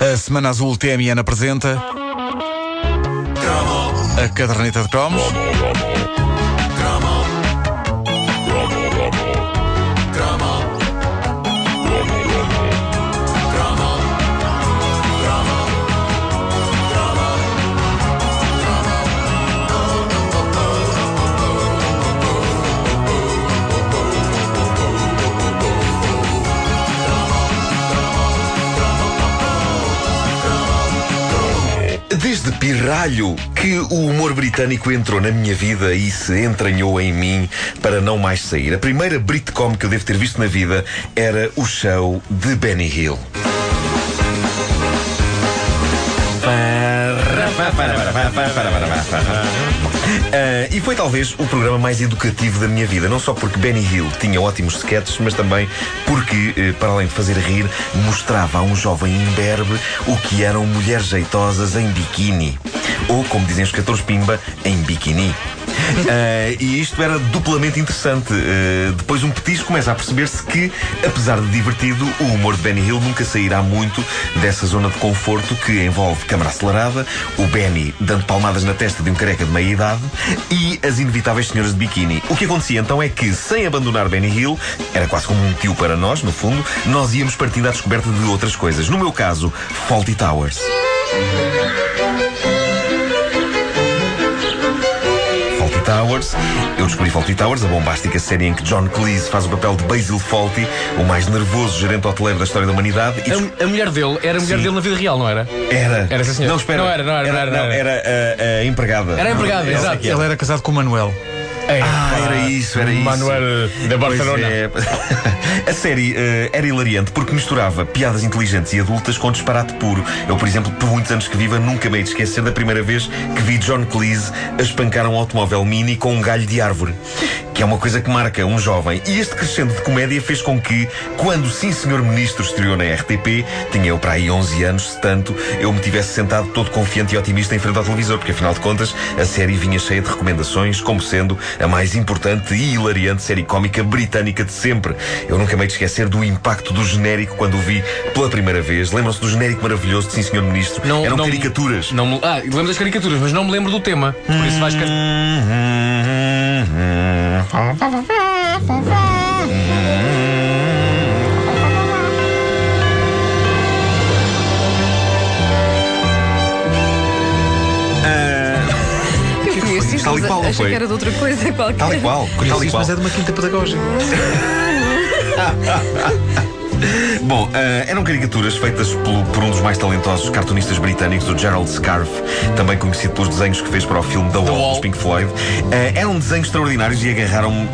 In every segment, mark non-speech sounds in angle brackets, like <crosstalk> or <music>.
A Semana Azul TMN apresenta a caderneta de cromos. Desde pirralho que o humor britânico entrou na minha vida e se entranhou em mim para não mais sair. A primeira Britcom que eu devo ter visto na vida era o show de Benny Hill. Ah, e foi talvez o programa mais educativo da minha vida, não só porque Benny Hill tinha ótimos sketches, mas também porque, eh, para além de fazer rir, mostrava a um jovem imberbe o que eram mulheres jeitosas em biquíni. Ou, como dizem os 14 Pimba, em biquíni. Ah, <laughs> e isto era duplamente interessante. Ah, depois um petisco começa a perceber-se que, apesar de divertido, o humor de Benny Hill nunca sairá muito dessa zona de conforto que envolve câmara acelerada, o Benny dando palmadas na testa de um careca de meia idade e as inevitáveis senhoras de biquíni. O que acontecia então é que, sem abandonar Benny Hill, era quase como um tio para nós, no fundo, nós íamos partindo à descoberta de outras coisas. No meu caso, Faulty Towers. Towers. Eu descobri Fawlty Towers, a bombástica série em que John Cleese faz o papel de Basil Fawlty, o mais nervoso gerente hoteleiro da história da humanidade. E A, a mulher dele era a mulher Sim. dele na vida real, não era? Era. Era, sim, senhor. Não, espera. Não era, não era, não era, não era. era a, a empregada. Era a empregada, Não, exato. era. Ele era casado com o Manuel. Ah, era isso, era isso. Manuel de Barcelona. é. <laughs> A série eh, era hilariante porque misturava piadas inteligentes e adultas com disparate puro. Eu, por exemplo, por muitos anos que viva, nunca me hei de esquecer da primeira vez que vi John Cleese a espancar um automóvel mini com um galho de árvore. Que é uma coisa que marca um jovem. E este crescendo de comédia fez com que, quando Sim Senhor Ministro estreou na RTP, tinha eu para aí 11 anos, se tanto, eu me tivesse sentado todo confiante e otimista em frente ao televisor, porque afinal de contas a série vinha cheia de recomendações, como sendo a mais importante e hilariante série cómica britânica de sempre. Eu nunca me hei de esquecer do impacto do genérico quando o vi pela primeira vez. Lembram-se do genérico maravilhoso de Sim Senhor Ministro? Eram caricaturas. Não ah, lembro das caricaturas, mas não me lembro do tema. Por isso vais. can- achei que era de outra coisa qualquer. Tal e qual, tal e qual. Mas é de uma quinta pedagógica. <laughs> <laughs> Bom, eh, eram caricaturas feitas pelo- por um dos mais talentosos cartunistas britânicos, o Gerald Scarfe, também conhecido pelos desenhos que fez para o filme The Wall, Wall. dos Pink Floyd. Eh, eram desenhos extraordinários e agarraram-me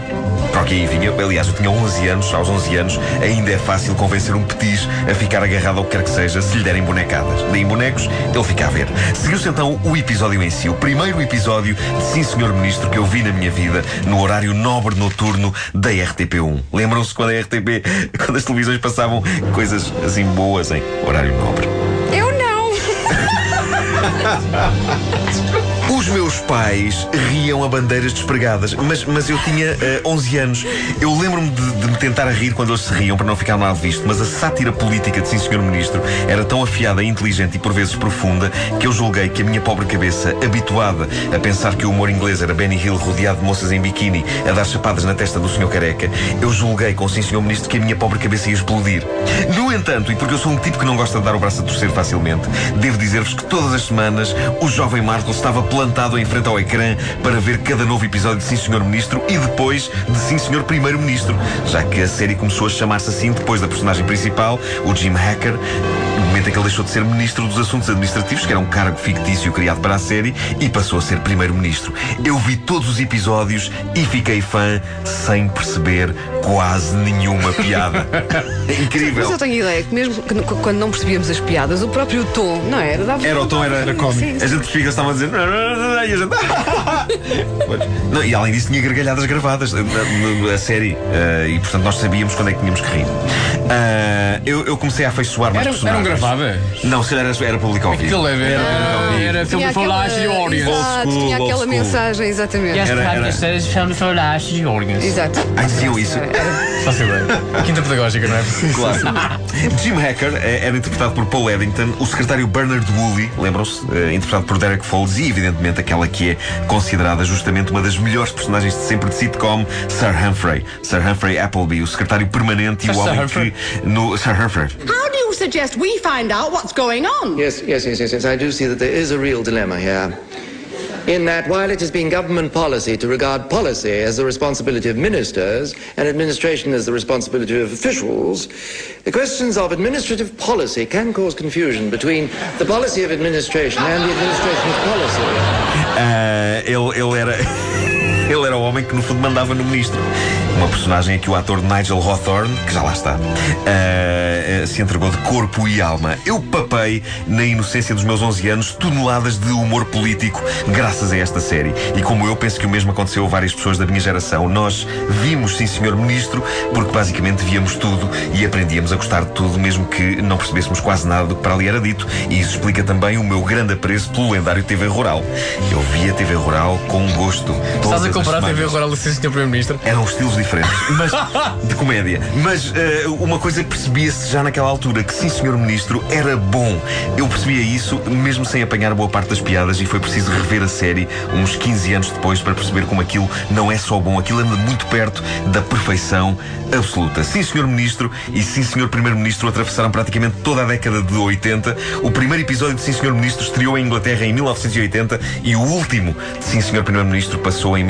para o que aí vinha. Aliás, eu tinha 11 anos, aos 11 anos ainda é fácil convencer um petis a ficar agarrado ao que quer que seja se lhe derem bonecadas. Deem bonecos, ele fica a ver. Seguiu-se então o episódio em si, o primeiro episódio de Sim Senhor Ministro que eu vi na minha vida no horário nobre noturno da RTP1. Lembram-se quando a RTP, <laughs> quando as televisões passavam coisas assim boas em horário nobre? Eu não! Os meus pais riam a bandeiras despregadas, mas, mas eu tinha eh, 11 anos. Eu lembro-me de, de me tentar rir quando eles se riam para não ficar mal visto, mas a sátira política de Sim Senhor Ministro era tão afiada, inteligente e por vezes profunda que eu julguei que a minha pobre cabeça, habituada a pensar que o humor inglês era Benny Hill rodeado de moças em biquíni a dar chapadas na testa do Sr. Careca, eu julguei com Sim Senhor Ministro que a minha pobre cabeça ia explodir. No entanto, e porque eu sou um tipo que não gosta de dar o braço a torcer facilmente, devo dizer-vos que todas as semanas o jovem Marco estava plantado em frente ao ecrã para ver cada novo episódio de Sim Senhor Ministro e depois de Sim Senhor Primeiro-Ministro, já que a série começou a chamar-se assim depois da personagem principal, o Jim Hacker, momento em que ele deixou de ser Ministro dos Assuntos Administrativos, que era um cargo fictício criado para a série, e passou a ser Primeiro-Ministro. Eu vi todos os episódios e fiquei fã sem perceber quase nenhuma piada. É <laughs> incrível. Mas eu tenho ideia que mesmo que- quando não percebíamos as piadas, o próprio tom, não é? era? Dava Era o tom, era, era cómico. Sim, A gente fica, estava a dizer. <laughs> E a gente. <laughs> Não, e além disso, tinha gargalhadas gravadas na, na- na série. eh, e portanto, nós sabíamos quando é que tínhamos que rir. Ah, eu, eu comecei a afeiçoar mais Era, era um gravadas? Não, se era, era público ao vivo. Aquilo era, era, Era era filme for last audience. Exato, Old tinha school, aquela old school. mensagem, exatamente. Este Era- era- séries filme for last audience. Exato. Ai, diziam isso. Faço ideia. Quinta pedagógica, não é? Claro. Jim Hacker eh, era interpretado por Paul Eddington, o secretário Bernard Woolley, lembram-se? Eh, interpretado por Derek Folds e, evidentemente, aquela que é considerada justamente uma das melhores personagens de sempre de sitcom, Sir Humphrey. Sir Humphrey Appleby, o secretário permanente e o homem que. No, Sir Humphrey. How do you suggest we find out what's going on? Yes, yes, yes, yes, yes. I do see that there is a real dilemma here. In that, while it has been government policy to regard policy as the responsibility of ministers and administration as the responsibility of officials, the questions of administrative policy can cause confusion between the policy of administration and the administration of policy. Ah, ele, ele era. <laughs> Homem que no fundo mandava no ministro. Uma personagem a que o ator Nigel Hawthorne, que já lá está, ah, se entregou de corpo e alma. Eu papei, na inocência dos meus 11 anos, toneladas de humor político graças a esta série. E como eu, penso que o mesmo aconteceu a várias pessoas da minha geração. Nós vimos, sim senhor ministro, porque basicamente víamos tudo e aprendíamos a gostar de tudo, mesmo que não percebêssemos quase nada do que para ali era dito. E isso explica também o meu grande apreço pelo lendário TV Rural. Eu via TV Rural com gosto. Estás todas a as comparar a TV semanas. Rural e Sr. Primeiro-Ministro? Eram estilos diferentes, mas de comédia. Mas eh, uma coisa percebia-se já naquela altura que sim, senhor ministro, era bom. Eu percebia isso mesmo sem apanhar boa parte das piadas e foi preciso rever a série uns 15 anos depois para perceber como aquilo não é só bom, aquilo anda muito perto da perfeição absoluta. Sim, senhor ministro e sim, senhor primeiro-ministro atravessaram praticamente toda a década de 80. O primeiro episódio de Sim, senhor ministro estreou em Inglaterra em 1980 e o último de Sim, senhor primeiro-ministro passou em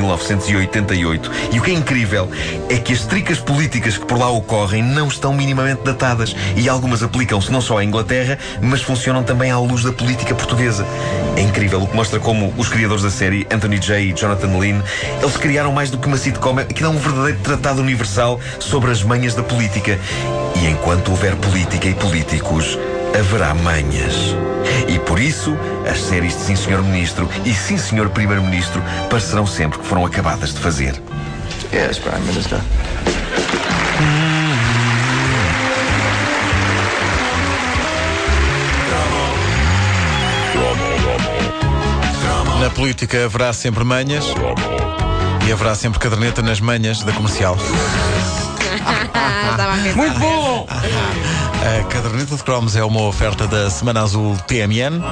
1988. E o que é incrível é que as tricas políticas que por lá ocorrem não estão minimamente datadas e algumas aplicam-se não só à Inglaterra, mas funcionam também à luz da política portuguesa. É incrível o que mostra como os criadores da série, Anthony J. e Jonathan Lynn, eles criaram mais do que uma sitcom, aquilo é um verdadeiro tratado universal sobre as manhas da política. E enquanto houver política e políticos, haverá manhas. E por isso, as séries de Sim Senhor Ministro e Sim Senhor Primeiro-Ministro parecerão sempre que foram acabadas de fazer. Yes, Prime Minister. Na política haverá sempre manhas e haverá sempre caderneta nas manhas da comercial. Muito bom! A caderneta de cromos é uma oferta da Semana Azul TMN.